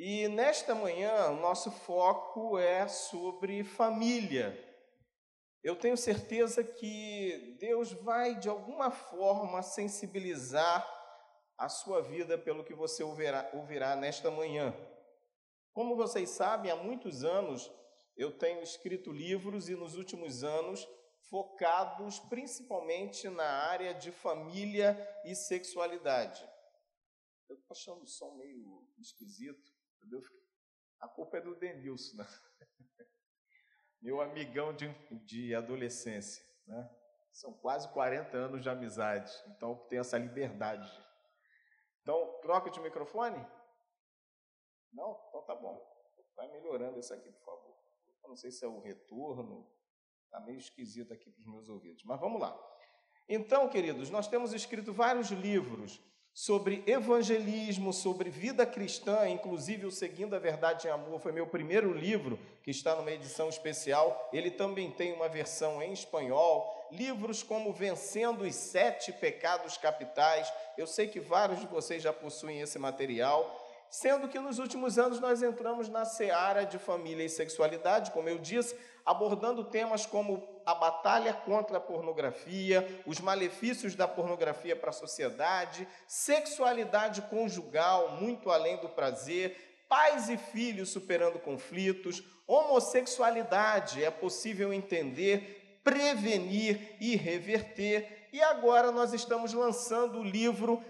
E nesta manhã, o nosso foco é sobre família. Eu tenho certeza que Deus vai, de alguma forma, sensibilizar a sua vida pelo que você ouvirá, ouvirá nesta manhã. Como vocês sabem, há muitos anos eu tenho escrito livros e nos últimos anos focados principalmente na área de família e sexualidade. Eu estou achando o som meio esquisito. Entendeu? A culpa é do Denilson, né? meu amigão de, de adolescência. Né? São quase 40 anos de amizade, então tenho essa liberdade. Então, troca de microfone? Não? Então tá bom. Vai melhorando isso aqui, por favor. Eu não sei se é o retorno, está meio esquisito aqui para os meus ouvidos, mas vamos lá. Então, queridos, nós temos escrito vários livros sobre evangelismo, sobre vida cristã, inclusive o Seguindo a Verdade em Amor, foi meu primeiro livro, que está numa edição especial. Ele também tem uma versão em espanhol. Livros como Vencendo os Sete Pecados Capitais. Eu sei que vários de vocês já possuem esse material sendo que nos últimos anos nós entramos na seara de família e sexualidade, como eu disse, abordando temas como a batalha contra a pornografia, os malefícios da pornografia para a sociedade, sexualidade conjugal, muito além do prazer, pais e filhos superando conflitos, homossexualidade, é possível entender, prevenir e reverter. E agora nós estamos lançando o livro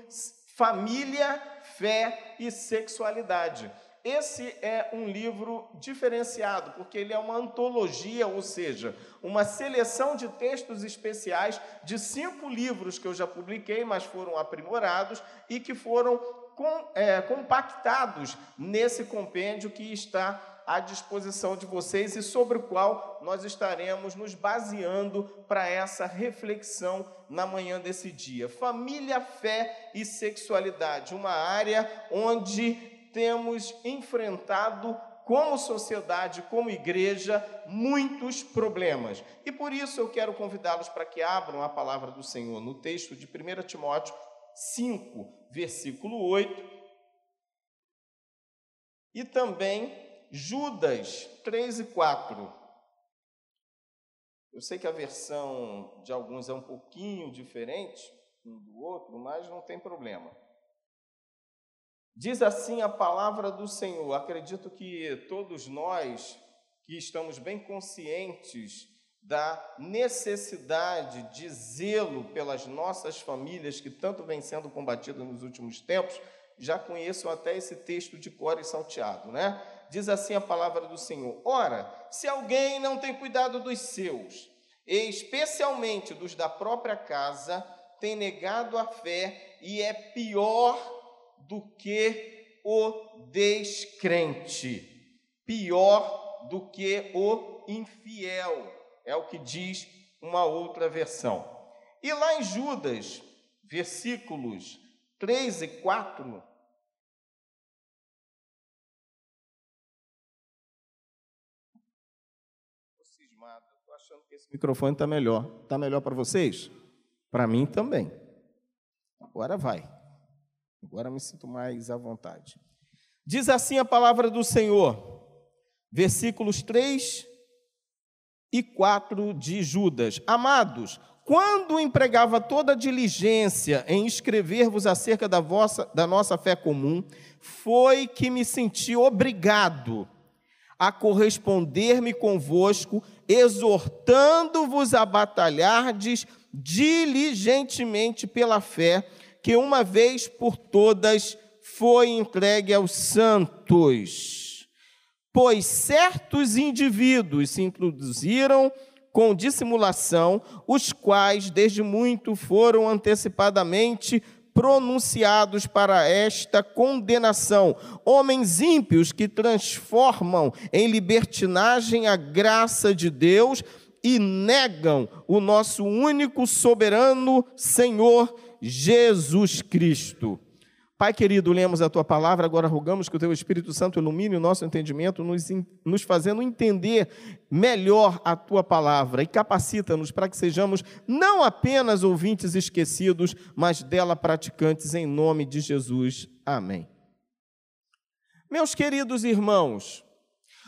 Família, Fé e Sexualidade. Esse é um livro diferenciado, porque ele é uma antologia, ou seja, uma seleção de textos especiais de cinco livros que eu já publiquei, mas foram aprimorados e que foram com, é, compactados nesse compêndio que está à disposição de vocês e sobre o qual nós estaremos nos baseando para essa reflexão na manhã desse dia. Família, fé e sexualidade, uma área onde temos enfrentado como sociedade, como igreja, muitos problemas. E por isso eu quero convidá-los para que abram a palavra do Senhor no texto de 1 Timóteo 5, versículo 8. E também Judas 3 e 4. Eu sei que a versão de alguns é um pouquinho diferente um do outro, mas não tem problema. Diz assim a palavra do Senhor. Acredito que todos nós que estamos bem conscientes da necessidade de zelo pelas nossas famílias que tanto vem sendo combatido nos últimos tempos, já conheçam até esse texto de cor e salteado, né? diz assim a palavra do Senhor: Ora, se alguém não tem cuidado dos seus, e especialmente dos da própria casa, tem negado a fé e é pior do que o descrente, pior do que o infiel, é o que diz uma outra versão. E lá em Judas, versículos 3 e 4, achando que esse microfone está melhor. Está melhor para vocês? Para mim também. Agora vai. Agora me sinto mais à vontade. Diz assim a palavra do Senhor, versículos 3 e 4 de Judas. Amados, quando empregava toda diligência em escrever-vos acerca da, vossa, da nossa fé comum, foi que me senti obrigado a corresponder-me convosco, exortando-vos a batalhardes diligentemente pela fé, que uma vez por todas foi entregue aos santos. Pois certos indivíduos se introduziram com dissimulação, os quais desde muito foram antecipadamente pronunciados para esta condenação, homens ímpios que transformam em libertinagem a graça de Deus e negam o nosso único soberano Senhor Jesus Cristo. Pai querido, lemos a tua palavra, agora rogamos que o teu Espírito Santo ilumine o nosso entendimento, nos, nos fazendo entender melhor a tua palavra e capacita-nos para que sejamos não apenas ouvintes esquecidos, mas dela praticantes em nome de Jesus. Amém. Meus queridos irmãos,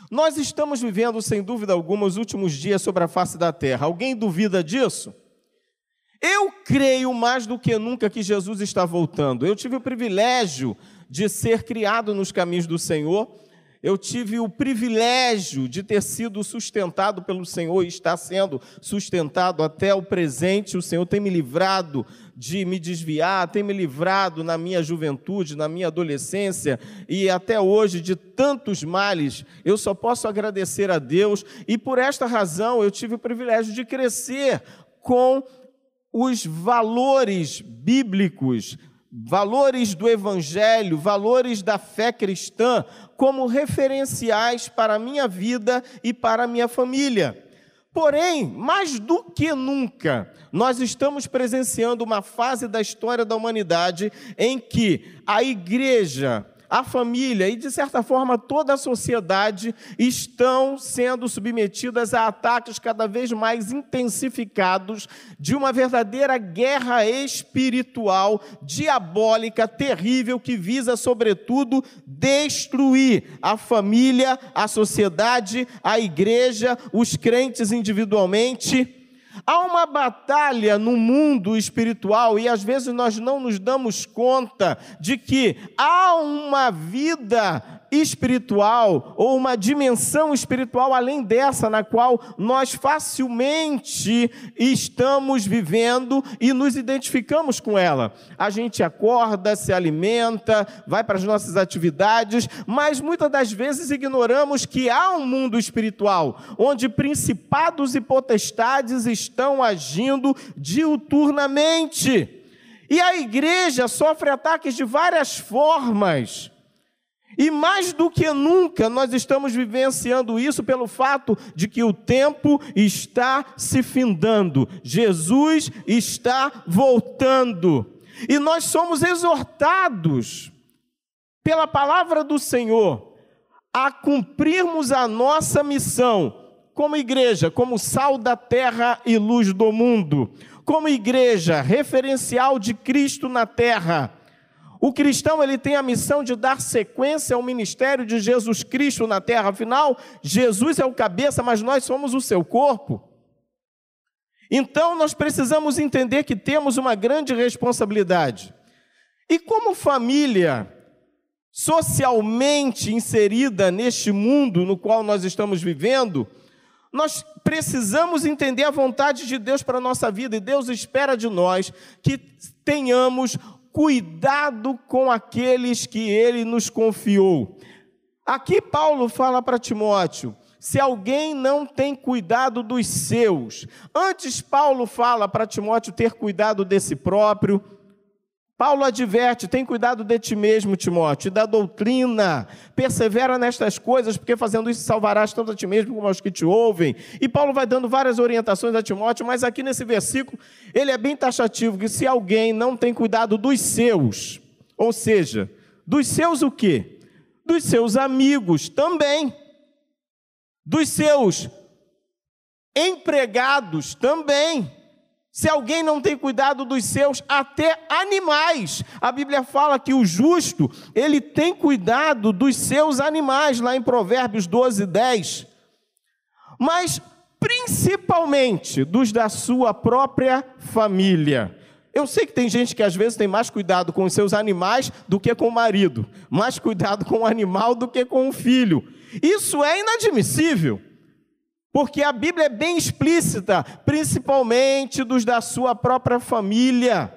nós estamos vivendo, sem dúvida alguma, os últimos dias sobre a face da terra. Alguém duvida disso? Eu creio mais do que nunca que Jesus está voltando. Eu tive o privilégio de ser criado nos caminhos do Senhor. Eu tive o privilégio de ter sido sustentado pelo Senhor e está sendo sustentado até o presente. O Senhor tem me livrado de me desviar, tem me livrado na minha juventude, na minha adolescência e até hoje de tantos males. Eu só posso agradecer a Deus e por esta razão eu tive o privilégio de crescer com os valores bíblicos, valores do Evangelho, valores da fé cristã, como referenciais para a minha vida e para a minha família. Porém, mais do que nunca, nós estamos presenciando uma fase da história da humanidade em que a igreja, a família e, de certa forma, toda a sociedade estão sendo submetidas a ataques cada vez mais intensificados de uma verdadeira guerra espiritual, diabólica, terrível, que visa, sobretudo, destruir a família, a sociedade, a igreja, os crentes individualmente Há uma batalha no mundo espiritual e às vezes nós não nos damos conta de que há uma vida espiritual ou uma dimensão espiritual além dessa na qual nós facilmente estamos vivendo e nos identificamos com ela. A gente acorda, se alimenta, vai para as nossas atividades, mas muitas das vezes ignoramos que há um mundo espiritual onde principados e potestades estão agindo diuturnamente. E a igreja sofre ataques de várias formas. E mais do que nunca nós estamos vivenciando isso pelo fato de que o tempo está se findando, Jesus está voltando, e nós somos exortados pela palavra do Senhor a cumprirmos a nossa missão como igreja, como sal da terra e luz do mundo, como igreja referencial de Cristo na terra o cristão ele tem a missão de dar sequência ao ministério de Jesus Cristo na terra. Afinal, Jesus é o cabeça, mas nós somos o seu corpo. Então, nós precisamos entender que temos uma grande responsabilidade. E como família socialmente inserida neste mundo no qual nós estamos vivendo, nós precisamos entender a vontade de Deus para a nossa vida, e Deus espera de nós que tenhamos cuidado com aqueles que ele nos confiou. Aqui Paulo fala para Timóteo: se alguém não tem cuidado dos seus, antes Paulo fala para Timóteo ter cuidado desse próprio, Paulo adverte: tem cuidado de ti mesmo, Timóteo, e da doutrina. Persevera nestas coisas, porque fazendo isso salvarás tanto a ti mesmo como aos que te ouvem. E Paulo vai dando várias orientações a Timóteo, mas aqui nesse versículo ele é bem taxativo: que se alguém não tem cuidado dos seus, ou seja, dos seus o quê? Dos seus amigos também, dos seus empregados também se alguém não tem cuidado dos seus, até animais. A Bíblia fala que o justo, ele tem cuidado dos seus animais, lá em Provérbios 12, 10. Mas principalmente dos da sua própria família. Eu sei que tem gente que às vezes tem mais cuidado com os seus animais do que com o marido, mais cuidado com o animal do que com o filho. Isso é inadmissível. Porque a Bíblia é bem explícita, principalmente dos da sua própria família.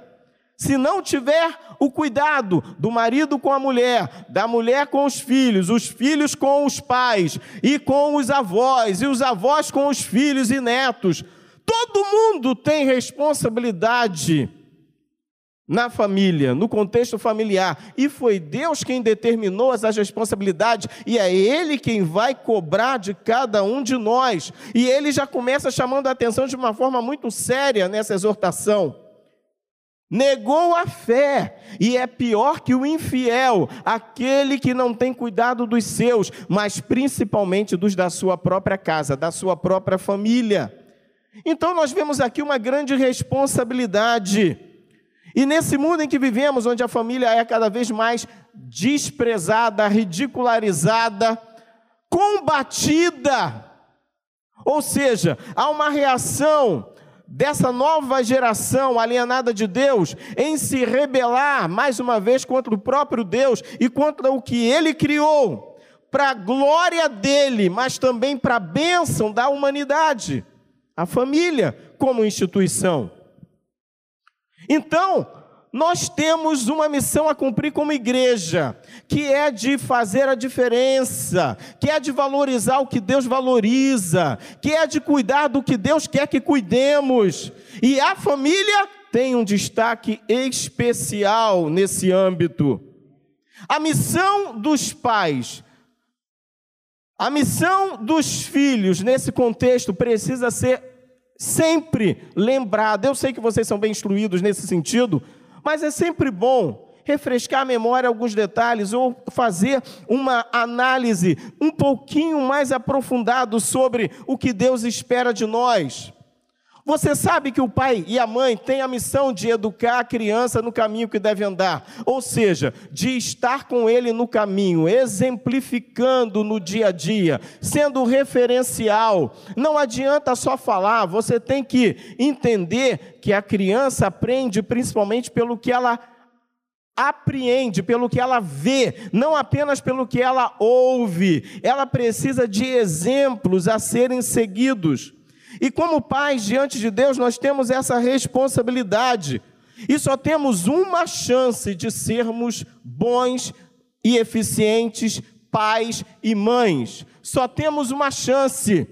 Se não tiver o cuidado do marido com a mulher, da mulher com os filhos, os filhos com os pais, e com os avós, e os avós com os filhos e netos, todo mundo tem responsabilidade na família, no contexto familiar. E foi Deus quem determinou essas responsabilidades, e é Ele quem vai cobrar de cada um de nós. E ele já começa chamando a atenção de uma forma muito séria nessa exortação. Negou a fé, e é pior que o infiel, aquele que não tem cuidado dos seus, mas principalmente dos da sua própria casa, da sua própria família. Então nós vemos aqui uma grande responsabilidade. E nesse mundo em que vivemos, onde a família é cada vez mais desprezada, ridicularizada, combatida. Ou seja, há uma reação dessa nova geração alienada de Deus em se rebelar mais uma vez contra o próprio Deus e contra o que ele criou, para a glória dele, mas também para a bênção da humanidade, a família como instituição. Então, nós temos uma missão a cumprir como igreja, que é de fazer a diferença, que é de valorizar o que Deus valoriza, que é de cuidar do que Deus quer que cuidemos. E a família tem um destaque especial nesse âmbito. A missão dos pais, a missão dos filhos nesse contexto precisa ser sempre lembrada. Eu sei que vocês são bem instruídos nesse sentido, mas é sempre bom refrescar a memória alguns detalhes ou fazer uma análise um pouquinho mais aprofundado sobre o que Deus espera de nós. Você sabe que o pai e a mãe têm a missão de educar a criança no caminho que deve andar, ou seja, de estar com ele no caminho, exemplificando no dia a dia, sendo referencial. Não adianta só falar, você tem que entender que a criança aprende principalmente pelo que ela apreende, pelo que ela vê, não apenas pelo que ela ouve. Ela precisa de exemplos a serem seguidos. E como pais diante de Deus, nós temos essa responsabilidade. E só temos uma chance de sermos bons e eficientes pais e mães. Só temos uma chance.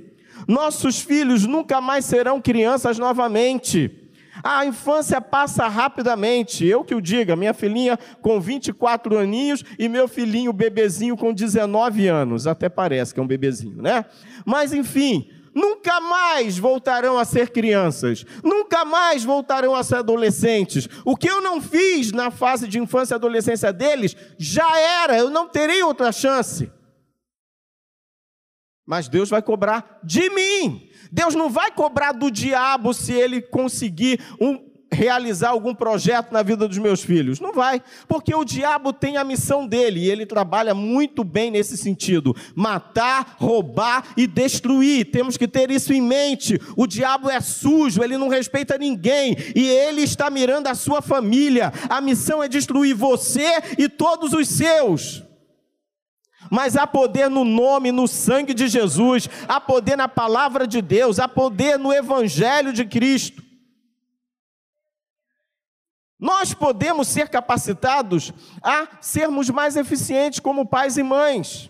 Nossos filhos nunca mais serão crianças novamente. A infância passa rapidamente. Eu que o diga, minha filhinha com 24 aninhos e meu filhinho bebezinho com 19 anos. Até parece que é um bebezinho, né? Mas enfim, nunca mais voltarão a ser crianças, nunca mais voltarão a ser adolescentes. O que eu não fiz na fase de infância e adolescência deles, já era, eu não terei outra chance. Mas Deus vai cobrar de mim. Deus não vai cobrar do diabo se ele conseguir um realizar algum projeto na vida dos meus filhos? Não vai, porque o diabo tem a missão dele e ele trabalha muito bem nesse sentido: matar, roubar e destruir. Temos que ter isso em mente. O diabo é sujo, ele não respeita ninguém e ele está mirando a sua família. A missão é destruir você e todos os seus mas há poder no nome, no sangue de Jesus, há poder na palavra de Deus, há poder no Evangelho de Cristo. Nós podemos ser capacitados a sermos mais eficientes como pais e mães.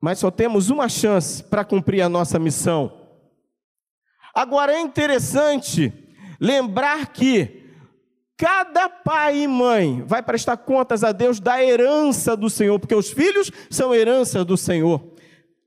Mas só temos uma chance para cumprir a nossa missão. Agora é interessante lembrar que cada pai e mãe vai prestar contas a Deus da herança do Senhor, porque os filhos são herança do Senhor.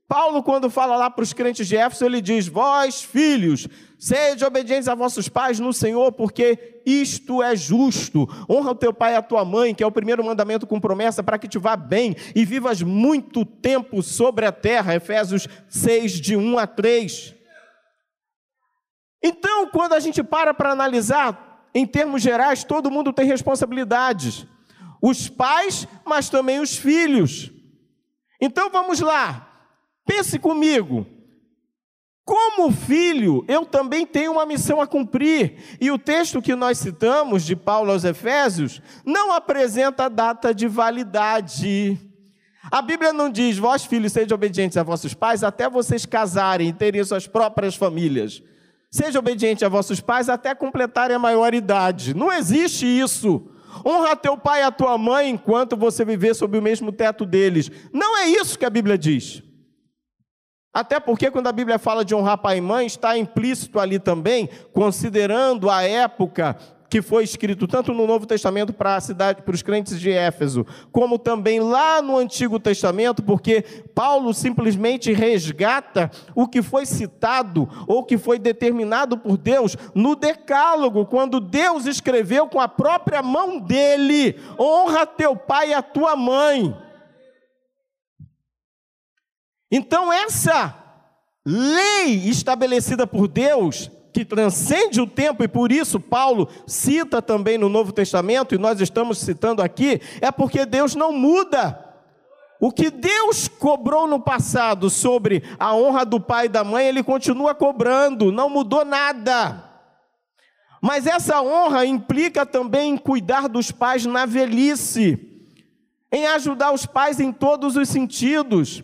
Paulo, quando fala lá para os crentes de Éfeso, ele diz: Vós, filhos, sede obedientes a vossos pais no Senhor, porque isto é justo. Honra o teu pai e a tua mãe, que é o primeiro mandamento com promessa, para que te vá bem e vivas muito tempo sobre a terra. Efésios 6, de 1 a 3. Então, quando a gente para para analisar, em termos gerais, todo mundo tem responsabilidades. Os pais, mas também os filhos. Então vamos lá. Pense comigo. Como filho, eu também tenho uma missão a cumprir. E o texto que nós citamos, de Paulo aos Efésios, não apresenta data de validade. A Bíblia não diz, vós filhos, sejam obedientes a vossos pais até vocês casarem e terem suas próprias famílias. Seja obediente a vossos pais até completarem a maioridade. Não existe isso. Honra teu pai e a tua mãe enquanto você viver sob o mesmo teto deles. Não é isso que a Bíblia diz. Até porque quando a Bíblia fala de honrar pai e mãe, está implícito ali também, considerando a época que foi escrito tanto no Novo Testamento para a cidade, para os crentes de Éfeso, como também lá no Antigo Testamento, porque Paulo simplesmente resgata o que foi citado ou que foi determinado por Deus no Decálogo, quando Deus escreveu com a própria mão dele: honra teu pai e a tua mãe. Então, essa lei estabelecida por Deus, que transcende o tempo, e por isso Paulo cita também no Novo Testamento, e nós estamos citando aqui, é porque Deus não muda. O que Deus cobrou no passado sobre a honra do pai e da mãe, ele continua cobrando, não mudou nada. Mas essa honra implica também em cuidar dos pais na velhice, em ajudar os pais em todos os sentidos.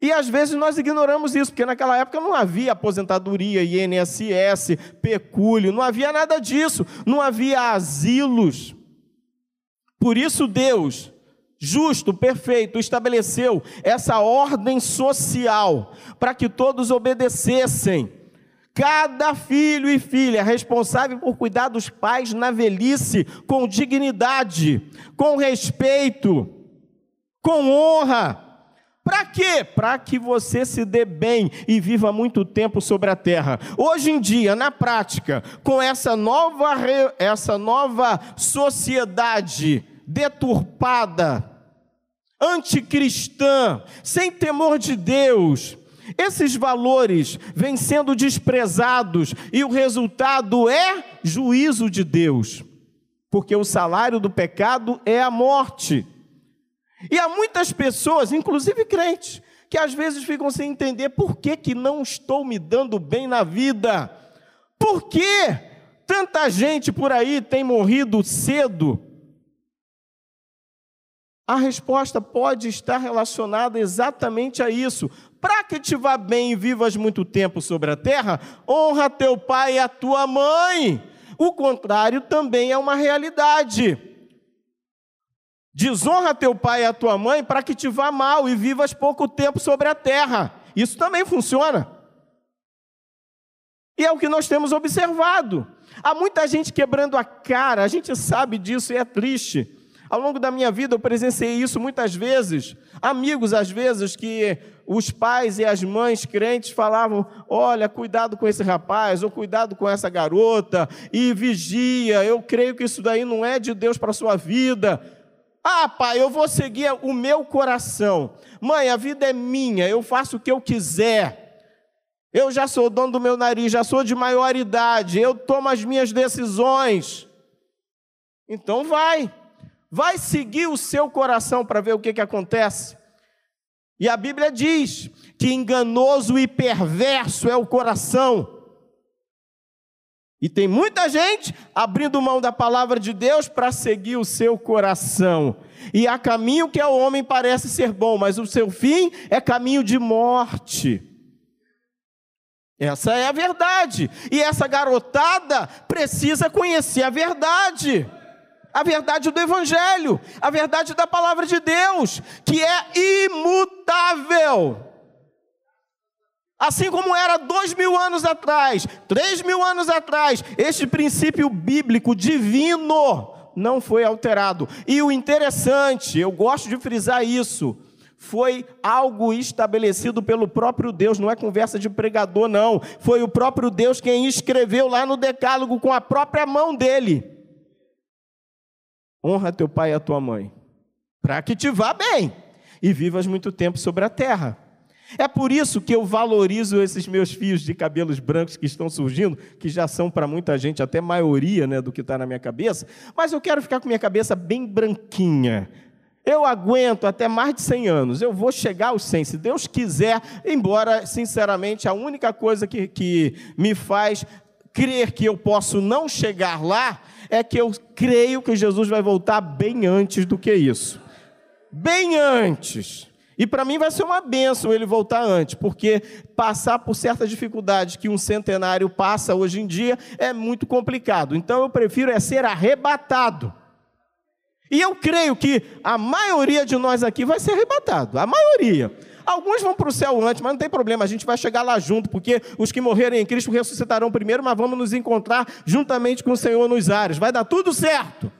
E às vezes nós ignoramos isso, porque naquela época não havia aposentadoria, INSS, pecúlio, não havia nada disso, não havia asilos. Por isso Deus justo, perfeito, estabeleceu essa ordem social para que todos obedecessem. Cada filho e filha responsável por cuidar dos pais na velhice com dignidade, com respeito, com honra. Para quê? Para que você se dê bem e viva muito tempo sobre a terra. Hoje em dia, na prática, com essa nova, essa nova sociedade deturpada, anticristã, sem temor de Deus. Esses valores vêm sendo desprezados e o resultado é juízo de Deus, porque o salário do pecado é a morte. E há muitas pessoas, inclusive crentes, que às vezes ficam sem entender por que, que não estou me dando bem na vida. Por que tanta gente por aí tem morrido cedo a resposta pode estar relacionada exatamente a isso. Para que te vá bem e vivas muito tempo sobre a terra, honra teu pai e a tua mãe. O contrário também é uma realidade. Desonra teu pai e a tua mãe para que te vá mal e vivas pouco tempo sobre a terra. Isso também funciona. E é o que nós temos observado. Há muita gente quebrando a cara, a gente sabe disso e é triste. Ao longo da minha vida eu presenciei isso muitas vezes. Amigos, às vezes, que os pais e as mães crentes falavam: olha, cuidado com esse rapaz, ou cuidado com essa garota, e vigia, eu creio que isso daí não é de Deus para a sua vida. Ah, pai, eu vou seguir o meu coração. Mãe, a vida é minha, eu faço o que eu quiser. Eu já sou dono do meu nariz, já sou de maior idade, eu tomo as minhas decisões. Então vai. Vai seguir o seu coração para ver o que, que acontece. E a Bíblia diz que enganoso e perverso é o coração. E tem muita gente abrindo mão da palavra de Deus para seguir o seu coração. E há caminho que ao homem parece ser bom, mas o seu fim é caminho de morte. Essa é a verdade. E essa garotada precisa conhecer a verdade a verdade do Evangelho, a verdade da palavra de Deus, que é imutável. Assim como era dois mil anos atrás, três mil anos atrás, este princípio bíblico divino não foi alterado. E o interessante, eu gosto de frisar isso, foi algo estabelecido pelo próprio Deus, não é conversa de pregador, não. Foi o próprio Deus quem escreveu lá no Decálogo com a própria mão dele honra teu pai e a tua mãe, para que te vá bem e vivas muito tempo sobre a terra. É por isso que eu valorizo esses meus fios de cabelos brancos que estão surgindo, que já são para muita gente até maioria né, do que está na minha cabeça, mas eu quero ficar com minha cabeça bem branquinha. Eu aguento até mais de 100 anos, eu vou chegar aos 100, se Deus quiser, embora, sinceramente, a única coisa que, que me faz crer que eu posso não chegar lá é que eu creio que Jesus vai voltar bem antes do que isso. Bem antes. E para mim vai ser uma benção ele voltar antes, porque passar por certas dificuldades que um centenário passa hoje em dia é muito complicado. Então eu prefiro é ser arrebatado. E eu creio que a maioria de nós aqui vai ser arrebatado, a maioria. Alguns vão para o céu antes, mas não tem problema, a gente vai chegar lá junto, porque os que morrerem em Cristo ressuscitarão primeiro, mas vamos nos encontrar juntamente com o Senhor nos ares. Vai dar tudo certo.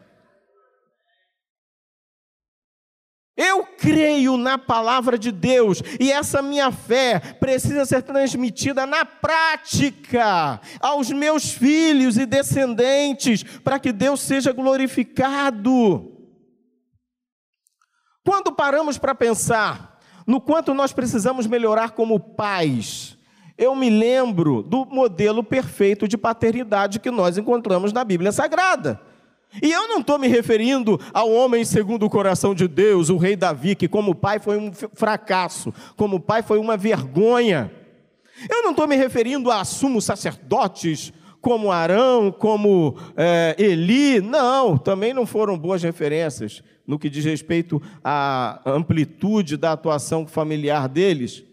Eu creio na palavra de Deus e essa minha fé precisa ser transmitida na prática aos meus filhos e descendentes, para que Deus seja glorificado. Quando paramos para pensar no quanto nós precisamos melhorar como pais, eu me lembro do modelo perfeito de paternidade que nós encontramos na Bíblia Sagrada. E eu não estou me referindo ao homem segundo o coração de Deus, o rei Davi, que como pai foi um fracasso, como pai foi uma vergonha. Eu não estou me referindo a sumos sacerdotes como Arão, como é, Eli, não, também não foram boas referências no que diz respeito à amplitude da atuação familiar deles.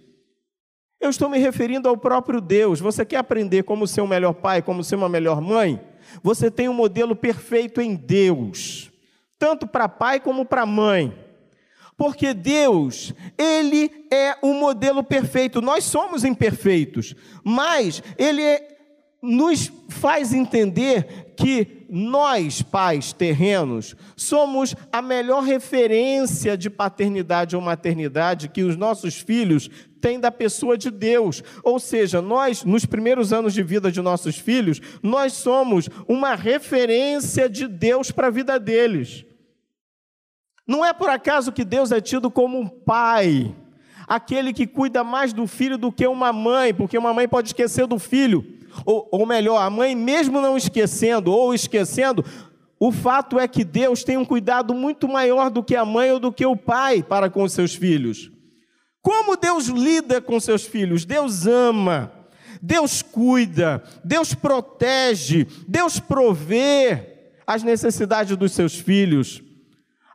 Eu estou me referindo ao próprio Deus. Você quer aprender como ser um melhor pai, como ser uma melhor mãe? Você tem um modelo perfeito em Deus, tanto para pai como para mãe. Porque Deus, Ele é o modelo perfeito. Nós somos imperfeitos, mas Ele é nos faz entender que nós, pais terrenos, somos a melhor referência de paternidade ou maternidade que os nossos filhos têm da pessoa de Deus. Ou seja, nós, nos primeiros anos de vida de nossos filhos, nós somos uma referência de Deus para a vida deles. Não é por acaso que Deus é tido como um pai, aquele que cuida mais do filho do que uma mãe, porque uma mãe pode esquecer do filho ou, ou melhor, a mãe, mesmo não esquecendo ou esquecendo, o fato é que Deus tem um cuidado muito maior do que a mãe ou do que o pai para com os seus filhos. Como Deus lida com seus filhos? Deus ama, Deus cuida, Deus protege, Deus provê as necessidades dos seus filhos.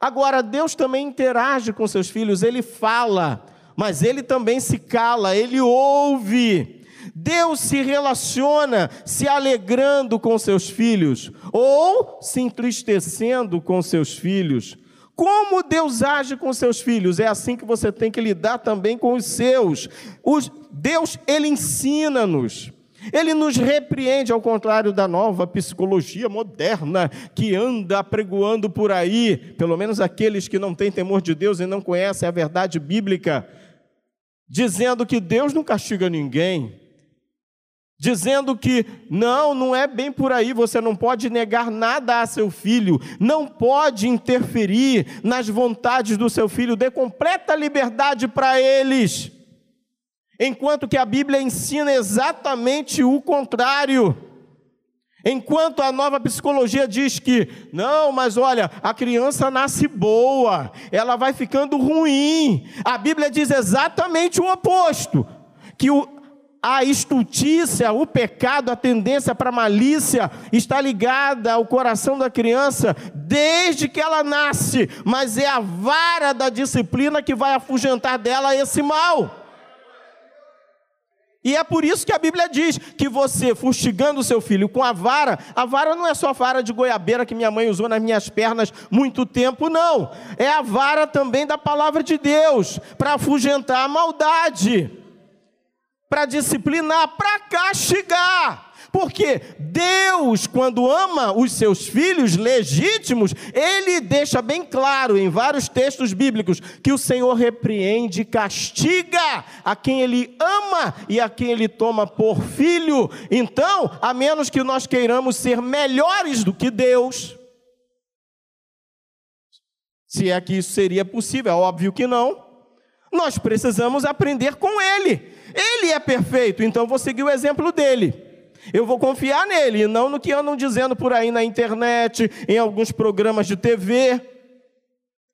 Agora, Deus também interage com seus filhos, ele fala, mas ele também se cala, ele ouve. Deus se relaciona se alegrando com seus filhos ou se entristecendo com seus filhos. Como Deus age com seus filhos? É assim que você tem que lidar também com os seus. Os, Deus, Ele ensina-nos. Ele nos repreende, ao contrário da nova psicologia moderna que anda pregoando por aí, pelo menos aqueles que não têm temor de Deus e não conhecem a verdade bíblica, dizendo que Deus não castiga ninguém, dizendo que não, não é bem por aí, você não pode negar nada a seu filho, não pode interferir nas vontades do seu filho, dê completa liberdade para eles. Enquanto que a Bíblia ensina exatamente o contrário. Enquanto a nova psicologia diz que, não, mas olha, a criança nasce boa, ela vai ficando ruim. A Bíblia diz exatamente o oposto: que o, a estultícia, o pecado, a tendência para malícia está ligada ao coração da criança desde que ela nasce, mas é a vara da disciplina que vai afugentar dela esse mal. E é por isso que a Bíblia diz que você, fustigando o seu filho com a vara, a vara não é só a vara de goiabeira que minha mãe usou nas minhas pernas muito tempo, não. É a vara também da palavra de Deus, para afugentar a maldade para disciplinar, para castigar. Porque Deus, quando ama os seus filhos legítimos, ele deixa bem claro em vários textos bíblicos que o Senhor repreende castiga a quem ele ama e a quem ele toma por filho. Então, a menos que nós queiramos ser melhores do que Deus, se é que isso seria possível, é óbvio que não, nós precisamos aprender com ele. Ele é perfeito, então vou seguir o exemplo dele. Eu vou confiar nele, e não no que andam dizendo por aí na internet, em alguns programas de TV.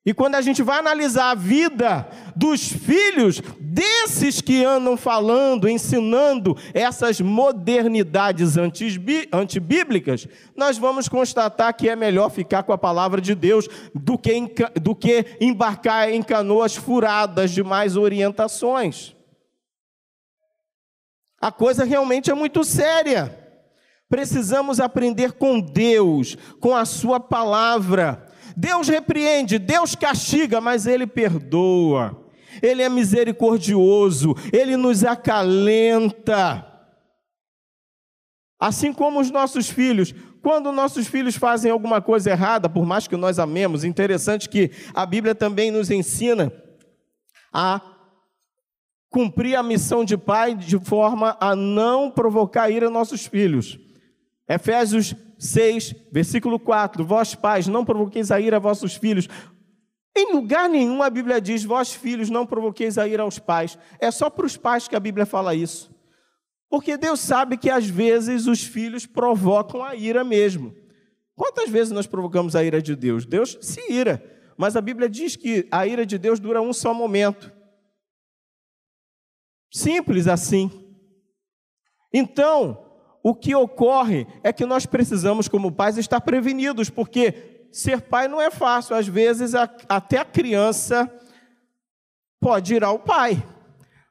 E quando a gente vai analisar a vida dos filhos desses que andam falando, ensinando essas modernidades antibíblicas, nós vamos constatar que é melhor ficar com a palavra de Deus do que, do que embarcar em canoas furadas de mais orientações. A coisa realmente é muito séria. Precisamos aprender com Deus, com a Sua palavra. Deus repreende, Deus castiga, mas Ele perdoa. Ele é misericordioso, Ele nos acalenta. Assim como os nossos filhos, quando nossos filhos fazem alguma coisa errada, por mais que nós amemos, interessante que a Bíblia também nos ensina a cumprir a missão de pai de forma a não provocar ira nossos filhos. Efésios 6, versículo 4: Vós pais, não provoqueis a ira a vossos filhos. Em lugar nenhum a Bíblia diz: Vós filhos, não provoqueis a ira aos pais. É só para os pais que a Bíblia fala isso. Porque Deus sabe que às vezes os filhos provocam a ira mesmo. Quantas vezes nós provocamos a ira de Deus? Deus se ira, mas a Bíblia diz que a ira de Deus dura um só momento. Simples assim. Então, o que ocorre é que nós precisamos, como pais, estar prevenidos, porque ser pai não é fácil. Às vezes, até a criança pode ir ao pai.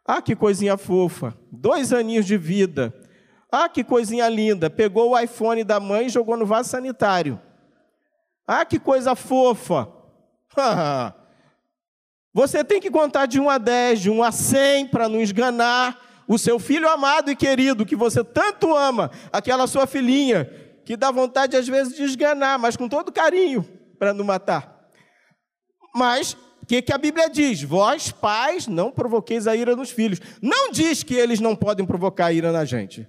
Ah, que coisinha fofa. Dois aninhos de vida. Ah, que coisinha linda. Pegou o iPhone da mãe e jogou no vaso sanitário. Ah, que coisa fofa. Você tem que contar de 1 a 10, de 1 a 100 para não esganar o seu filho amado e querido que você tanto ama, aquela sua filhinha que dá vontade às vezes de esganar, mas com todo carinho para não matar. Mas o que, que a Bíblia diz? Vós, pais, não provoqueis a ira nos filhos. Não diz que eles não podem provocar ira na gente.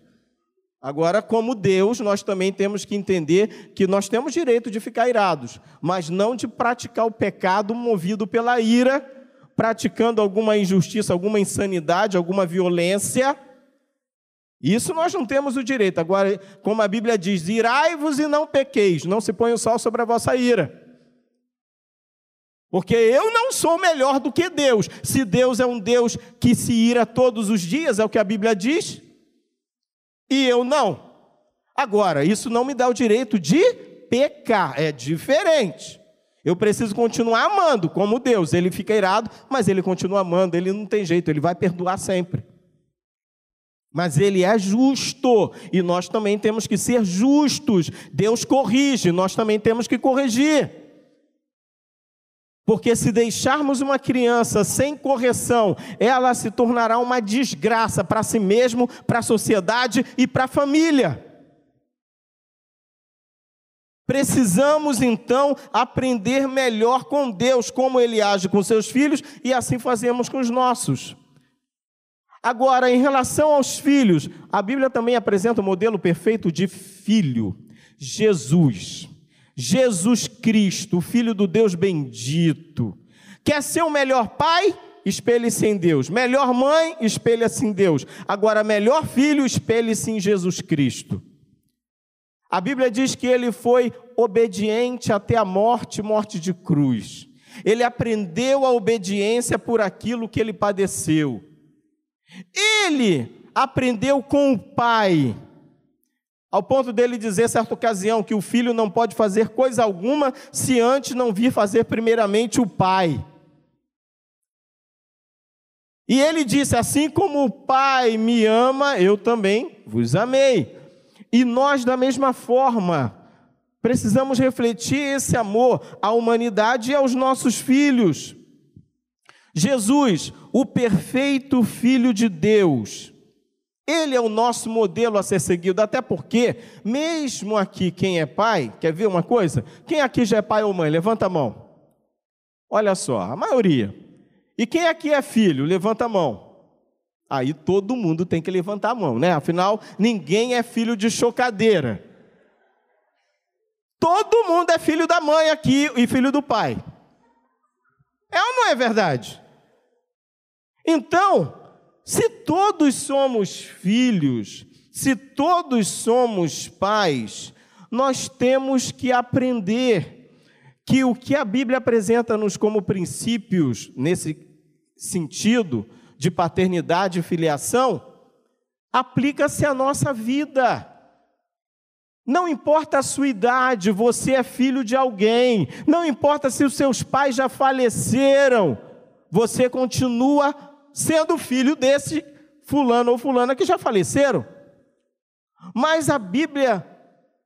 Agora, como Deus, nós também temos que entender que nós temos direito de ficar irados, mas não de praticar o pecado movido pela ira, praticando alguma injustiça, alguma insanidade, alguma violência. Isso nós não temos o direito. Agora, como a Bíblia diz, irai-vos e não pequeis, não se põe o sol sobre a vossa ira. Porque eu não sou melhor do que Deus. Se Deus é um Deus que se ira todos os dias, é o que a Bíblia diz, e eu não. Agora, isso não me dá o direito de pecar, é diferente. Eu preciso continuar amando como Deus. Ele fica irado, mas ele continua amando, ele não tem jeito, ele vai perdoar sempre. Mas ele é justo e nós também temos que ser justos. Deus corrige, nós também temos que corrigir. Porque se deixarmos uma criança sem correção, ela se tornará uma desgraça para si mesmo, para a sociedade e para a família. Precisamos então aprender melhor com Deus, como Ele age com seus filhos, e assim fazemos com os nossos. Agora, em relação aos filhos, a Bíblia também apresenta o modelo perfeito de filho, Jesus. Jesus Cristo, Filho do Deus bendito. Quer ser o melhor pai? Espelhe-se em Deus. Melhor mãe? Espelhe-se em Deus. Agora, melhor filho? Espelhe-se em Jesus Cristo. A Bíblia diz que ele foi obediente até a morte morte de cruz. Ele aprendeu a obediência por aquilo que ele padeceu. Ele aprendeu com o Pai ao ponto dele dizer, certa ocasião, que o filho não pode fazer coisa alguma se antes não vir fazer primeiramente o pai. E ele disse: Assim como o Pai me ama, eu também vos amei. E nós, da mesma forma, precisamos refletir esse amor à humanidade e aos nossos filhos. Jesus, o perfeito Filho de Deus, ele é o nosso modelo a ser seguido, até porque, mesmo aqui, quem é pai, quer ver uma coisa? Quem aqui já é pai ou mãe? Levanta a mão. Olha só, a maioria. E quem aqui é filho? Levanta a mão. Aí todo mundo tem que levantar a mão, né? Afinal, ninguém é filho de chocadeira. Todo mundo é filho da mãe aqui e filho do pai. É ou não é verdade? Então, se todos somos filhos, se todos somos pais, nós temos que aprender que o que a Bíblia apresenta-nos como princípios nesse sentido de paternidade e filiação, aplica-se à nossa vida. Não importa a sua idade, você é filho de alguém. Não importa se os seus pais já faleceram, você continua sendo filho desse fulano ou fulana que já faleceram. Mas a Bíblia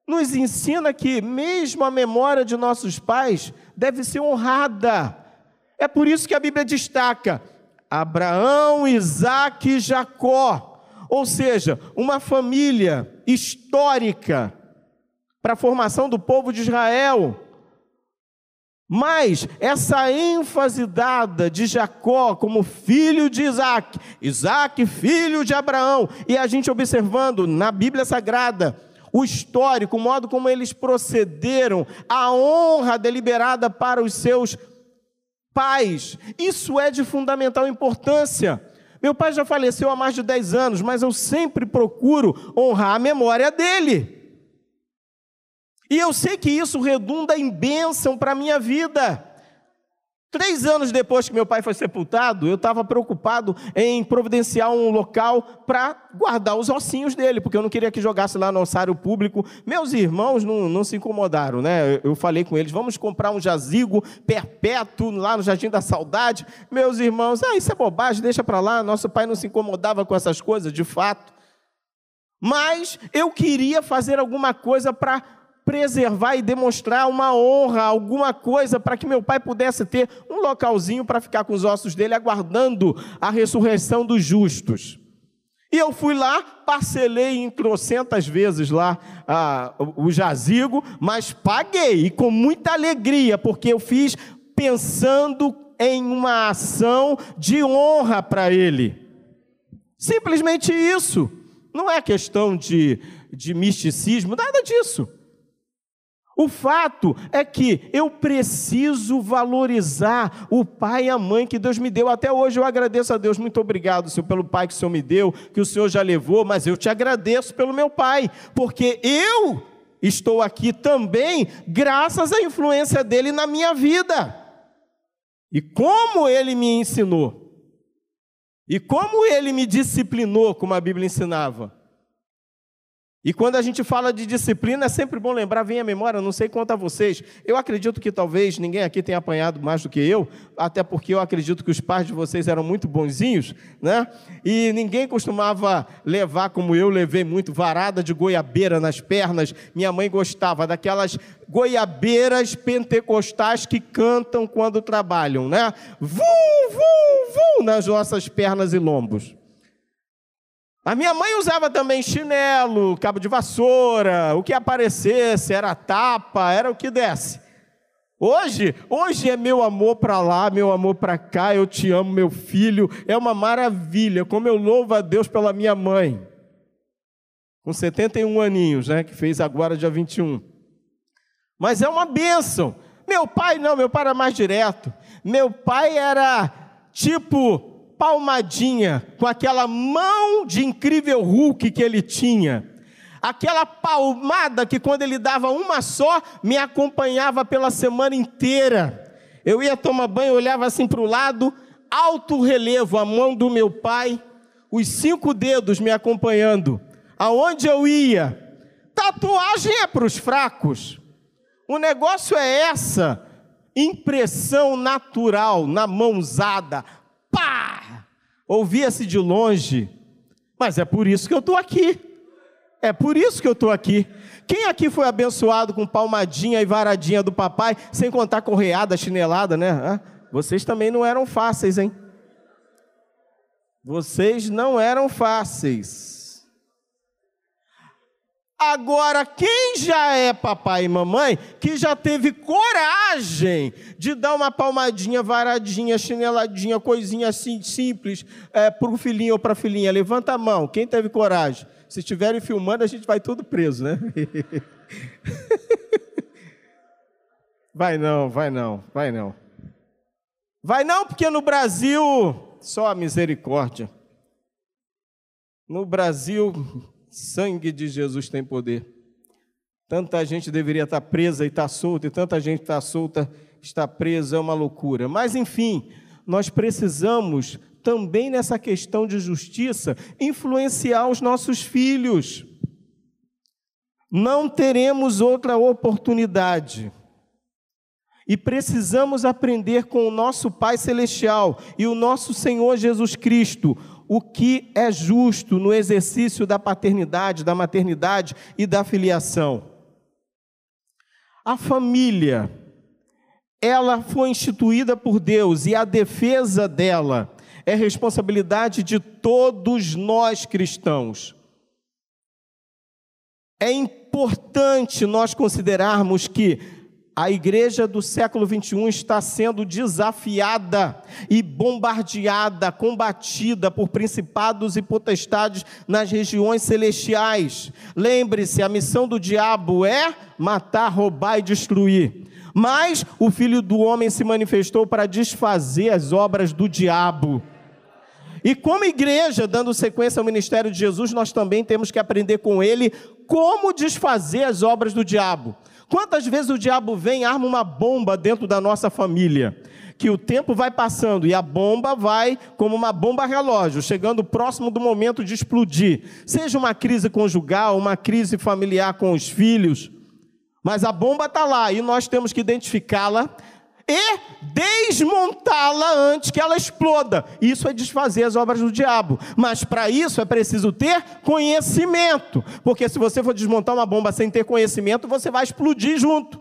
nos ensina que mesmo a memória de nossos pais deve ser honrada. É por isso que a Bíblia destaca Abraão, Isaac e Jacó, ou seja, uma família histórica para a formação do povo de Israel. Mas essa ênfase dada de Jacó como filho de Isaac, Isaac, filho de Abraão, e a gente observando na Bíblia Sagrada o histórico, o modo como eles procederam, a honra deliberada para os seus pais, isso é de fundamental importância. Meu pai já faleceu há mais de 10 anos, mas eu sempre procuro honrar a memória dele. E eu sei que isso redunda em bênção para a minha vida. Três anos depois que meu pai foi sepultado, eu estava preocupado em providenciar um local para guardar os ossinhos dele, porque eu não queria que jogasse lá no ossário público. Meus irmãos não, não se incomodaram, né? Eu falei com eles: vamos comprar um jazigo perpétuo lá no Jardim da Saudade. Meus irmãos, ah, isso é bobagem, deixa para lá. Nosso pai não se incomodava com essas coisas, de fato. Mas eu queria fazer alguma coisa para preservar e demonstrar uma honra, alguma coisa para que meu pai pudesse ter um localzinho para ficar com os ossos dele, aguardando a ressurreição dos justos. E eu fui lá, parcelei em trocentas vezes lá ah, o jazigo, mas paguei, e com muita alegria, porque eu fiz pensando em uma ação de honra para ele. Simplesmente isso. Não é questão de, de misticismo, nada disso. O fato é que eu preciso valorizar o pai e a mãe que Deus me deu. Até hoje eu agradeço a Deus. Muito obrigado, Senhor, pelo pai que o Senhor me deu, que o Senhor já levou, mas eu te agradeço pelo meu pai, porque eu estou aqui também graças à influência dele na minha vida. E como ele me ensinou. E como ele me disciplinou, como a Bíblia ensinava. E quando a gente fala de disciplina, é sempre bom lembrar, vem a memória, não sei quanto a vocês. Eu acredito que talvez ninguém aqui tenha apanhado mais do que eu, até porque eu acredito que os pais de vocês eram muito bonzinhos, né? E ninguém costumava levar como eu levei muito, varada de goiabeira nas pernas. Minha mãe gostava daquelas goiabeiras pentecostais que cantam quando trabalham, né? Vum, vum, vum nas nossas pernas e lombos. A minha mãe usava também chinelo, cabo de vassoura, o que aparecesse, era tapa, era o que desse. Hoje, hoje é meu amor para lá, meu amor para cá, eu te amo, meu filho, é uma maravilha, como eu louvo a Deus pela minha mãe. Com 71 aninhos, né, que fez agora dia 21. Mas é uma bênção. Meu pai não, meu pai era mais direto. Meu pai era tipo palmadinha com aquela mão de incrível Hulk que ele tinha. Aquela palmada que quando ele dava uma só, me acompanhava pela semana inteira. Eu ia tomar banho, olhava assim para o lado, alto relevo, a mão do meu pai, os cinco dedos me acompanhando. Aonde eu ia? Tatuagem é para os fracos. O negócio é essa impressão natural na mãozada, pá! Ouvia-se de longe, mas é por isso que eu estou aqui. É por isso que eu estou aqui. Quem aqui foi abençoado com palmadinha e varadinha do papai, sem contar correada, chinelada, né? Vocês também não eram fáceis, hein? Vocês não eram fáceis. Agora, quem já é papai e mamãe, que já teve coragem de dar uma palmadinha, varadinha, chineladinha, coisinha assim simples é, para o filhinho ou para a filhinha, levanta a mão. Quem teve coragem? Se estiverem filmando, a gente vai tudo preso, né? vai não, vai não, vai não. Vai não, porque no Brasil, só a misericórdia. No Brasil, Sangue de Jesus tem poder. Tanta gente deveria estar presa e estar solta, e tanta gente está solta, está presa, é uma loucura. Mas, enfim, nós precisamos também nessa questão de justiça influenciar os nossos filhos. Não teremos outra oportunidade. E precisamos aprender com o nosso Pai Celestial e o nosso Senhor Jesus Cristo o que é justo no exercício da paternidade, da maternidade e da filiação. A família, ela foi instituída por Deus e a defesa dela é responsabilidade de todos nós cristãos. É importante nós considerarmos que a igreja do século 21 está sendo desafiada e bombardeada, combatida por principados e potestades nas regiões celestiais. Lembre-se, a missão do diabo é matar, roubar e destruir. Mas o filho do homem se manifestou para desfazer as obras do diabo. E como igreja, dando sequência ao ministério de Jesus, nós também temos que aprender com ele como desfazer as obras do diabo. Quantas vezes o diabo vem arma uma bomba dentro da nossa família? Que o tempo vai passando e a bomba vai como uma bomba relógio, chegando próximo do momento de explodir. Seja uma crise conjugal, uma crise familiar com os filhos, mas a bomba está lá e nós temos que identificá-la e desmontá-la antes que ela exploda. Isso é desfazer as obras do diabo. Mas para isso é preciso ter conhecimento, porque se você for desmontar uma bomba sem ter conhecimento, você vai explodir junto.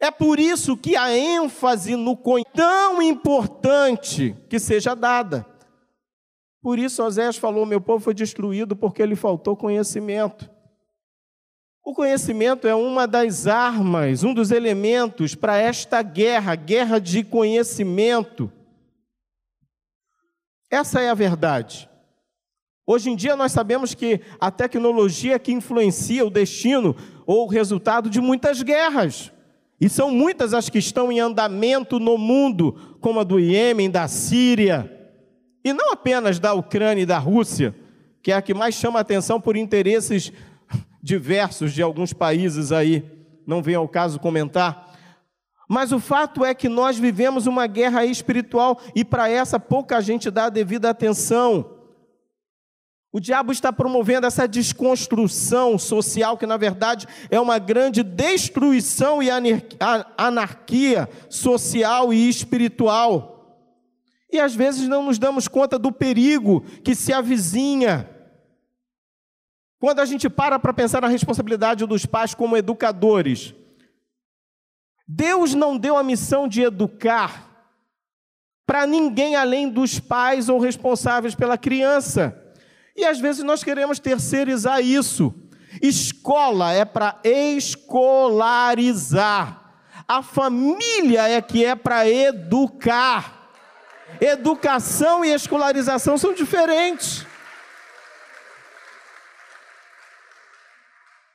É por isso que a ênfase no conhecimento tão importante que seja dada. Por isso Osés falou: meu povo foi destruído porque lhe faltou conhecimento. O conhecimento é uma das armas, um dos elementos para esta guerra, guerra de conhecimento. Essa é a verdade. Hoje em dia nós sabemos que a tecnologia que influencia o destino ou o resultado de muitas guerras. E são muitas as que estão em andamento no mundo, como a do Iêmen, da Síria, e não apenas da Ucrânia e da Rússia, que é a que mais chama atenção por interesses diversos de alguns países aí, não vem ao caso comentar. Mas o fato é que nós vivemos uma guerra espiritual e para essa pouca gente dá a devida atenção. O diabo está promovendo essa desconstrução social, que na verdade é uma grande destruição e anarquia social e espiritual. E às vezes não nos damos conta do perigo que se avizinha. Quando a gente para para pensar na responsabilidade dos pais como educadores, Deus não deu a missão de educar para ninguém além dos pais ou responsáveis pela criança. E às vezes nós queremos terceirizar isso. Escola é para escolarizar. A família é que é para educar. Educação e escolarização são diferentes.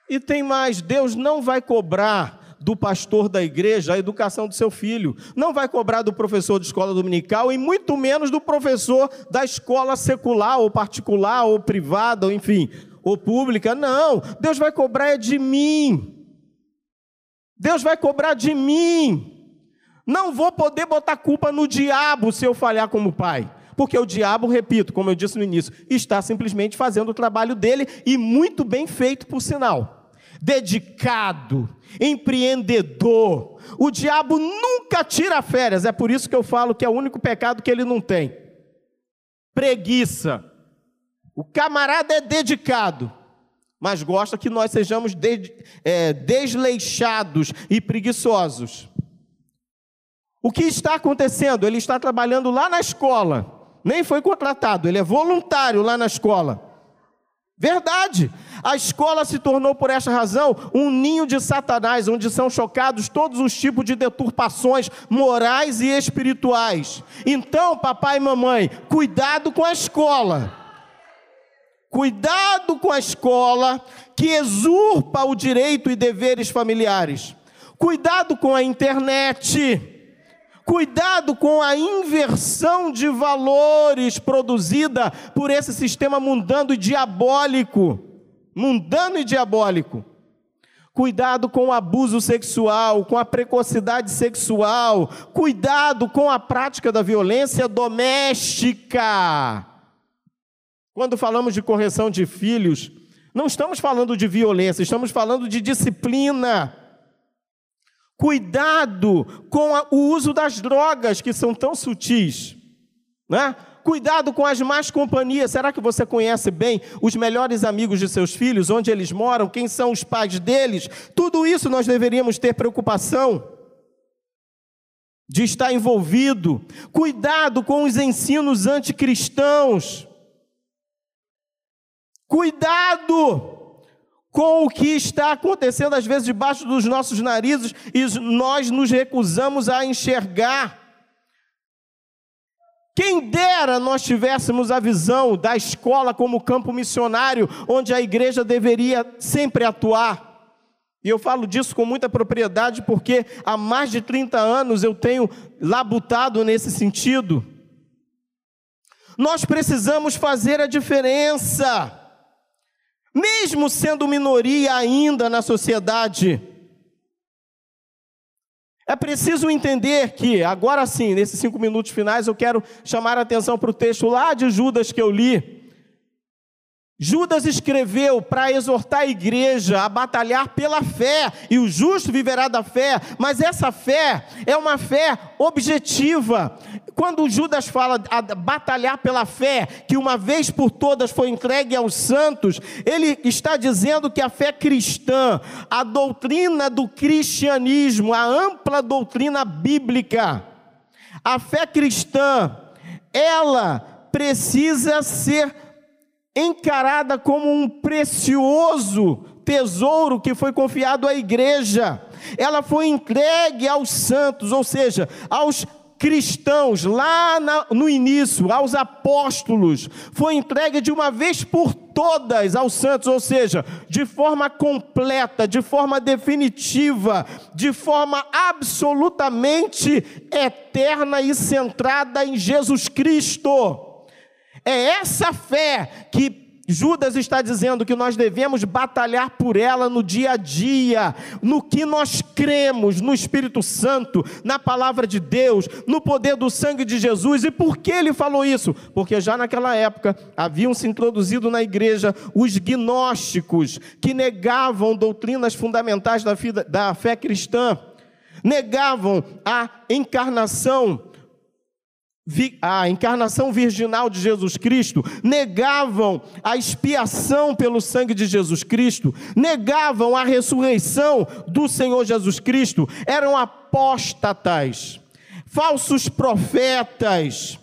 E tem mais: Deus não vai cobrar do pastor da igreja a educação do seu filho, não vai cobrar do professor de escola dominical e muito menos do professor da escola secular ou particular ou privada, ou enfim, ou pública. Não, Deus vai cobrar é de mim. Deus vai cobrar de mim. Não vou poder botar culpa no diabo se eu falhar como pai. Porque o diabo, repito, como eu disse no início, está simplesmente fazendo o trabalho dele e muito bem feito, por sinal dedicado, empreendedor. O diabo nunca tira férias, é por isso que eu falo que é o único pecado que ele não tem. Preguiça. O camarada é dedicado, mas gosta que nós sejamos de, é, desleixados e preguiçosos. O que está acontecendo? Ele está trabalhando lá na escola, nem foi contratado, ele é voluntário lá na escola. Verdade. A escola se tornou, por esta razão, um ninho de Satanás, onde são chocados todos os tipos de deturpações morais e espirituais. Então, papai e mamãe, cuidado com a escola. Cuidado com a escola que exurpa o direito e deveres familiares. Cuidado com a internet Cuidado com a inversão de valores produzida por esse sistema mundano e diabólico. Mundano e diabólico. Cuidado com o abuso sexual, com a precocidade sexual. Cuidado com a prática da violência doméstica. Quando falamos de correção de filhos, não estamos falando de violência, estamos falando de disciplina. Cuidado com o uso das drogas que são tão sutis, né? Cuidado com as más companhias. Será que você conhece bem os melhores amigos de seus filhos, onde eles moram, quem são os pais deles? Tudo isso nós deveríamos ter preocupação de estar envolvido. Cuidado com os ensinos anticristãos. Cuidado com o que está acontecendo, às vezes, debaixo dos nossos narizes, e nós nos recusamos a enxergar. Quem dera nós tivéssemos a visão da escola como campo missionário, onde a igreja deveria sempre atuar. E eu falo disso com muita propriedade, porque há mais de 30 anos eu tenho labutado nesse sentido. Nós precisamos fazer a diferença, mesmo sendo minoria ainda na sociedade. É preciso entender que, agora sim, nesses cinco minutos finais, eu quero chamar a atenção para o texto lá de Judas que eu li. Judas escreveu para exortar a igreja a batalhar pela fé, e o justo viverá da fé, mas essa fé é uma fé objetiva. Quando Judas fala a batalhar pela fé, que uma vez por todas foi entregue aos santos, ele está dizendo que a fé cristã, a doutrina do cristianismo, a ampla doutrina bíblica, a fé cristã, ela precisa ser encarada como um precioso tesouro que foi confiado à igreja. Ela foi entregue aos santos, ou seja, aos cristãos, lá no início, aos apóstolos, foi entregue de uma vez por todas aos santos, ou seja, de forma completa, de forma definitiva, de forma absolutamente eterna e centrada em Jesus Cristo. É essa fé que Judas está dizendo que nós devemos batalhar por ela no dia a dia, no que nós cremos, no Espírito Santo, na palavra de Deus, no poder do sangue de Jesus. E por que ele falou isso? Porque já naquela época haviam se introduzido na igreja os gnósticos, que negavam doutrinas fundamentais da, fé cristã, negavam a encarnação a encarnação virginal de Jesus Cristo, negavam a expiação pelo sangue de Jesus Cristo, negavam a ressurreição do Senhor Jesus Cristo, eram apóstatas, falsos profetas,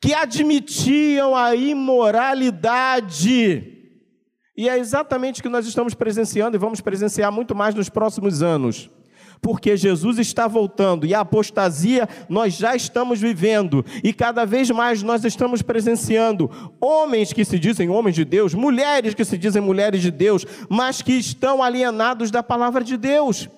que admitiam a imoralidade. E é exatamente o que nós estamos presenciando e vamos presenciar muito mais nos próximos anos porque Jesus está voltando e a apostasia nós já estamos vivendo e cada vez mais nós estamos presenciando homens que se dizem homens de Deus, mulheres que se dizem mulheres de Deus, mas que estão alienados da palavra de Deus,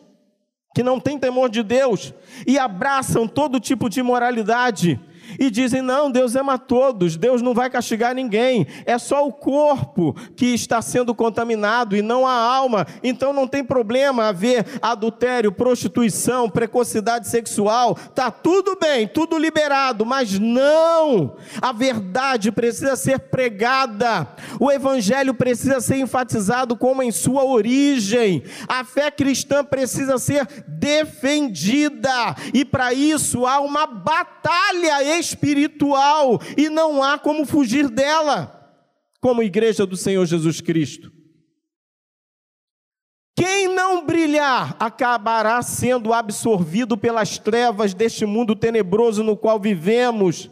que não têm temor de Deus e abraçam todo tipo de imoralidade e dizem: não, Deus ama todos, Deus não vai castigar ninguém, é só o corpo que está sendo contaminado e não a alma, então não tem problema haver adultério, prostituição, precocidade sexual, está tudo bem, tudo liberado, mas não, a verdade precisa ser pregada, o evangelho precisa ser enfatizado como em sua origem, a fé cristã precisa ser defendida, e para isso há uma batalha e não há como fugir dela, como igreja do Senhor Jesus Cristo. Quem não brilhar acabará sendo absorvido pelas trevas deste mundo tenebroso no qual vivemos.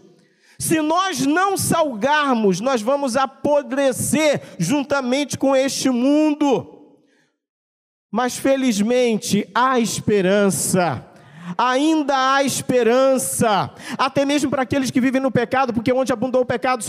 Se nós não salgarmos, nós vamos apodrecer juntamente com este mundo. Mas felizmente há esperança ainda há esperança, até mesmo para aqueles que vivem no pecado, porque onde abundou o pecado,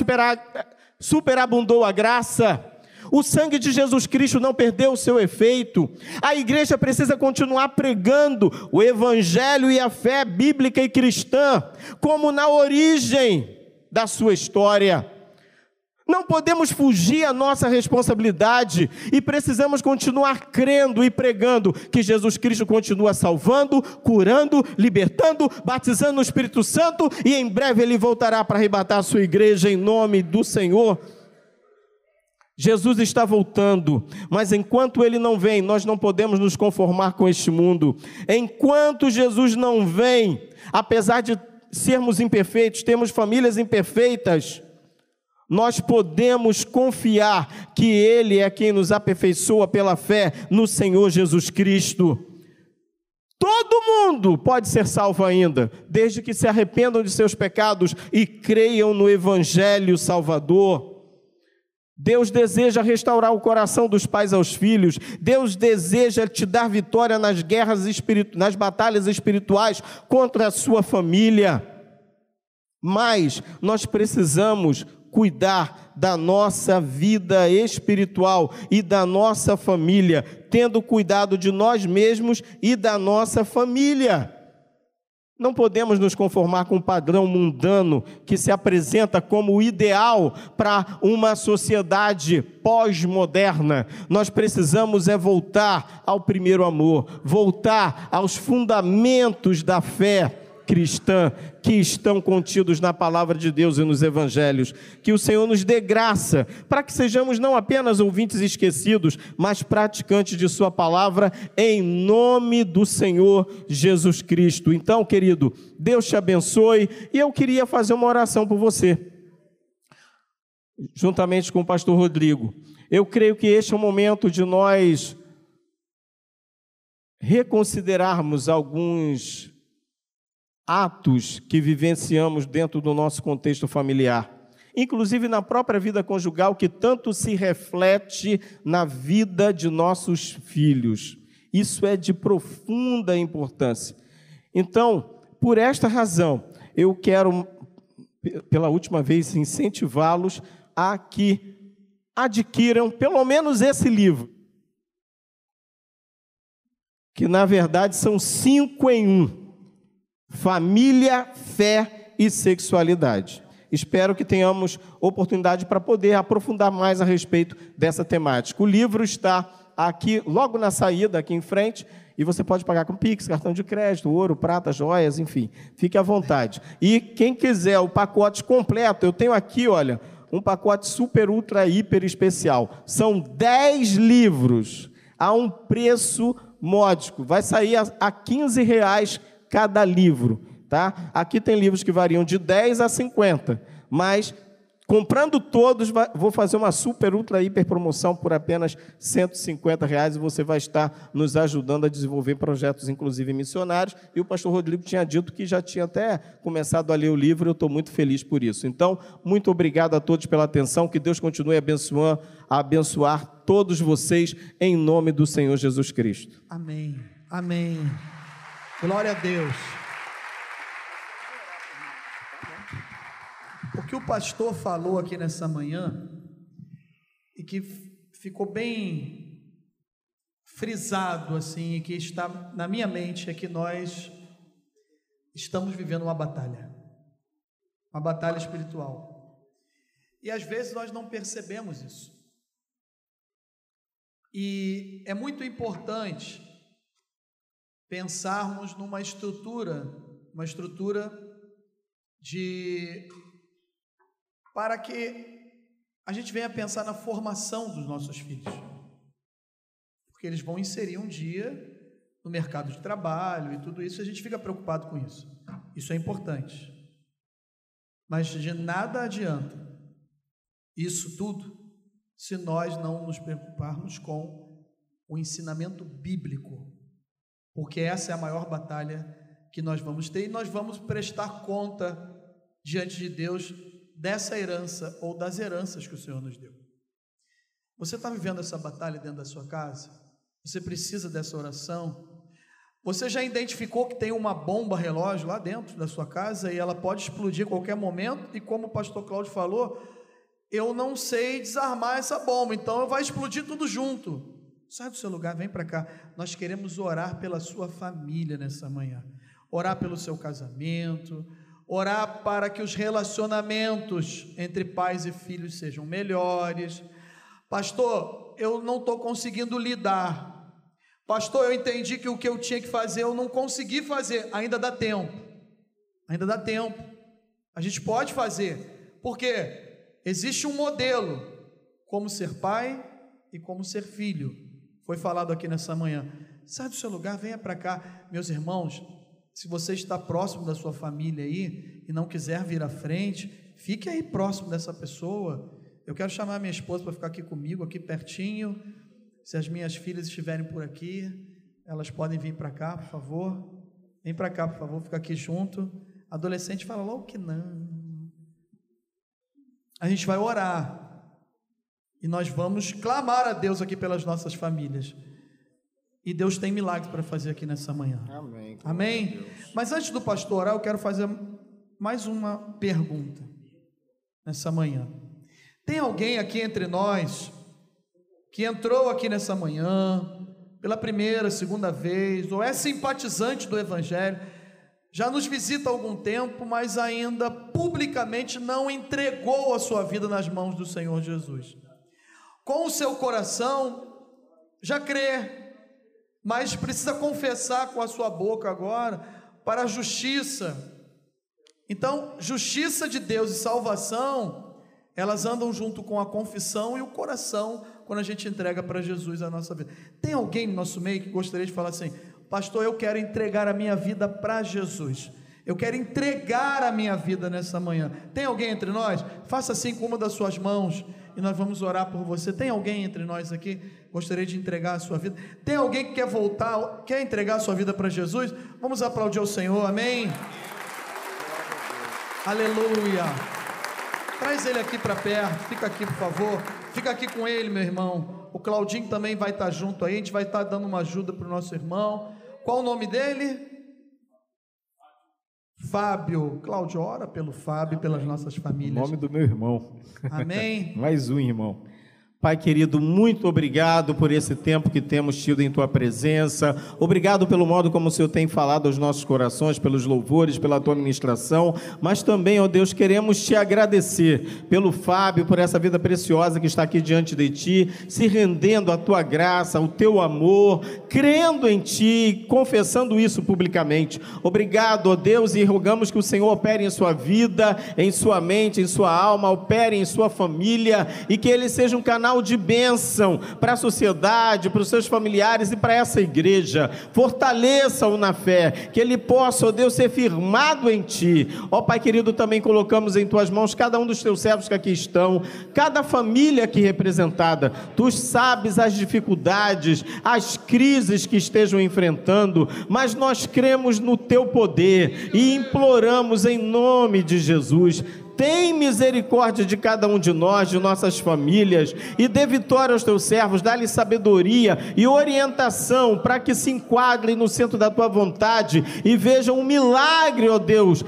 superabundou a graça. O sangue de Jesus Cristo não perdeu o seu efeito. A igreja precisa continuar pregando o evangelho e a fé bíblica e cristã, como na origem da sua história. Não podemos fugir à nossa responsabilidade e precisamos continuar crendo e pregando que Jesus Cristo continua salvando, curando, libertando, batizando no Espírito Santo e em breve ele voltará para arrebatar a sua igreja em nome do Senhor. Jesus está voltando, mas enquanto ele não vem, nós não podemos nos conformar com este mundo. Enquanto Jesus não vem, apesar de sermos imperfeitos, temos famílias imperfeitas, nós podemos confiar que Ele é quem nos aperfeiçoa pela fé no Senhor Jesus Cristo. Todo mundo pode ser salvo ainda, desde que se arrependam de seus pecados e creiam no Evangelho Salvador. Deus deseja restaurar o coração dos pais aos filhos. Deus deseja te dar vitória nas guerras espirituais, nas batalhas espirituais contra a sua família. Mas nós precisamos cuidar da nossa vida espiritual e da nossa família, tendo cuidado de nós mesmos e da nossa família. Não podemos nos conformar com o padrão mundano que se apresenta como o ideal para uma sociedade pós-moderna. Nós precisamos é voltar ao primeiro amor, voltar aos fundamentos da fé cristã que estão contidos na palavra de Deus e nos evangelhos. Que o Senhor nos dê graça para que sejamos não apenas ouvintes esquecidos, mas praticantes de Sua palavra, em nome do Senhor Jesus Cristo. Então, querido, Deus te abençoe e eu queria fazer uma oração por você, juntamente com o pastor Rodrigo. Eu creio que este é o momento de nós reconsiderarmos alguns atos que vivenciamos dentro do nosso contexto familiar, inclusive na própria vida conjugal, que tanto se reflete na vida de nossos filhos. Isso é de profunda importância. Então, por esta razão, eu quero, pela última vez, incentivá-los a que adquiram pelo menos esse livro. Que na verdade são cinco em um família, fé e sexualidade. Espero que tenhamos oportunidade para poder aprofundar mais a respeito dessa temática. O livro está aqui, logo na saída, aqui em frente, e você pode pagar com Pix, cartão de crédito, ouro, prata, joias, enfim. Fique à vontade. E quem quiser o pacote completo, eu tenho aqui, olha, um pacote super, ultra, hiper especial. São 10 livros a um preço módico. Vai sair a 15 reais cada livro. Tá? Aqui tem livros que variam de 10 a 50, mas comprando todos, vou fazer uma super, ultra, hiper promoção por apenas 150 reais e você vai estar nos ajudando a desenvolver projetos, inclusive missionários. E o pastor Rodrigo tinha dito que já tinha até começado a ler o livro e eu estou muito feliz por isso. Então, muito obrigado a todos pela atenção, que Deus continue abençoando, a abençoar todos vocês em nome do Senhor Jesus Cristo. Amém. Amém. Glória a Deus. O que o pastor falou aqui nessa manhã e que ficou bem frisado assim e que está na minha mente é que nós estamos vivendo uma batalha. Uma batalha espiritual. E às vezes nós não percebemos isso. E é muito importante pensarmos numa estrutura, uma estrutura de para que a gente venha pensar na formação dos nossos filhos. Porque eles vão inserir um dia no mercado de trabalho e tudo isso, a gente fica preocupado com isso. Isso é importante. Mas de nada adianta isso tudo se nós não nos preocuparmos com o ensinamento bíblico porque essa é a maior batalha que nós vamos ter e nós vamos prestar conta diante de Deus dessa herança ou das heranças que o Senhor nos deu. Você está vivendo essa batalha dentro da sua casa? Você precisa dessa oração? Você já identificou que tem uma bomba relógio lá dentro da sua casa e ela pode explodir a qualquer momento? E como o pastor Cláudio falou, eu não sei desarmar essa bomba, então vai explodir tudo junto. Sai do seu lugar, vem para cá. Nós queremos orar pela sua família nessa manhã. Orar pelo seu casamento, orar para que os relacionamentos entre pais e filhos sejam melhores. Pastor, eu não estou conseguindo lidar. Pastor, eu entendi que o que eu tinha que fazer eu não consegui fazer. Ainda dá tempo. Ainda dá tempo. A gente pode fazer. Porque existe um modelo como ser pai e como ser filho foi falado aqui nessa manhã. Sai do seu lugar, venha para cá. Meus irmãos, se você está próximo da sua família aí e não quiser vir à frente, fique aí próximo dessa pessoa. Eu quero chamar minha esposa para ficar aqui comigo, aqui pertinho. Se as minhas filhas estiverem por aqui, elas podem vir para cá, por favor. Vem para cá, por favor, fica aqui junto. Adolescente fala logo que não. A gente vai orar. E nós vamos clamar a Deus aqui pelas nossas famílias. E Deus tem milagres para fazer aqui nessa manhã. Amém. Amém? Mas antes do pastor orar, eu quero fazer mais uma pergunta nessa manhã. Tem alguém aqui entre nós que entrou aqui nessa manhã pela primeira, segunda vez, ou é simpatizante do Evangelho, já nos visita há algum tempo, mas ainda publicamente não entregou a sua vida nas mãos do Senhor Jesus. Com o seu coração, já crê, mas precisa confessar com a sua boca agora para a justiça. Então, justiça de Deus e salvação, elas andam junto com a confissão e o coração quando a gente entrega para Jesus a nossa vida. Tem alguém no nosso meio que gostaria de falar assim: Pastor, eu quero entregar a minha vida para Jesus. Eu quero entregar a minha vida nessa manhã. Tem alguém entre nós? Faça assim com uma das suas mãos e nós vamos orar por você. Tem alguém entre nós aqui? Gostaria de entregar a sua vida. Tem alguém que quer voltar, quer entregar a sua vida para Jesus? Vamos aplaudir o Senhor, amém? Aleluia. Traz ele aqui para perto, fica aqui, por favor. Fica aqui com ele, meu irmão. O Claudinho também vai estar junto aí, a gente vai estar dando uma ajuda para o nosso irmão. Qual o nome dele? Fábio. Cláudio, ora pelo Fábio e pelas nossas famílias. O nome do meu irmão. Amém. Mais um irmão. Pai querido, muito obrigado por esse tempo que temos tido em tua presença. Obrigado pelo modo como o Senhor tem falado aos nossos corações, pelos louvores, pela tua ministração. Mas também, ó Deus, queremos te agradecer pelo Fábio, por essa vida preciosa que está aqui diante de ti, se rendendo à tua graça, ao teu amor, crendo em ti, confessando isso publicamente. Obrigado, ó Deus, e rogamos que o Senhor opere em sua vida, em sua mente, em sua alma, opere em sua família e que ele seja um canal de bênção para a sociedade, para os seus familiares e para essa igreja. Fortaleça-o na fé, que ele possa, ó Deus, ser firmado em ti. Ó Pai querido, também colocamos em tuas mãos cada um dos teus servos que aqui estão, cada família aqui representada. Tu sabes as dificuldades, as crises que estejam enfrentando, mas nós cremos no teu poder e imploramos em nome de Jesus tem misericórdia de cada um de nós, de nossas famílias, e dê vitória aos teus servos, dá-lhe sabedoria e orientação para que se enquadrem no centro da tua vontade e vejam um milagre, ó Deus,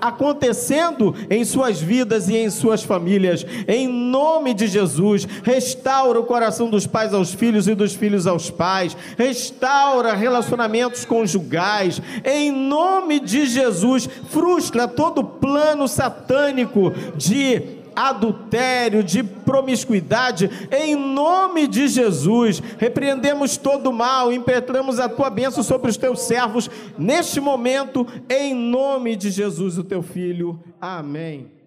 acontecendo em suas vidas e em suas famílias. Em nome de Jesus, restaura o coração dos pais aos filhos e dos filhos aos pais, restaura relacionamentos conjugais. Em nome de Jesus, frustra todo plano satânico de adultério, de promiscuidade, em nome de Jesus, repreendemos todo mal, impetramos a tua bênção sobre os teus servos, neste momento, em nome de Jesus, o teu filho. Amém.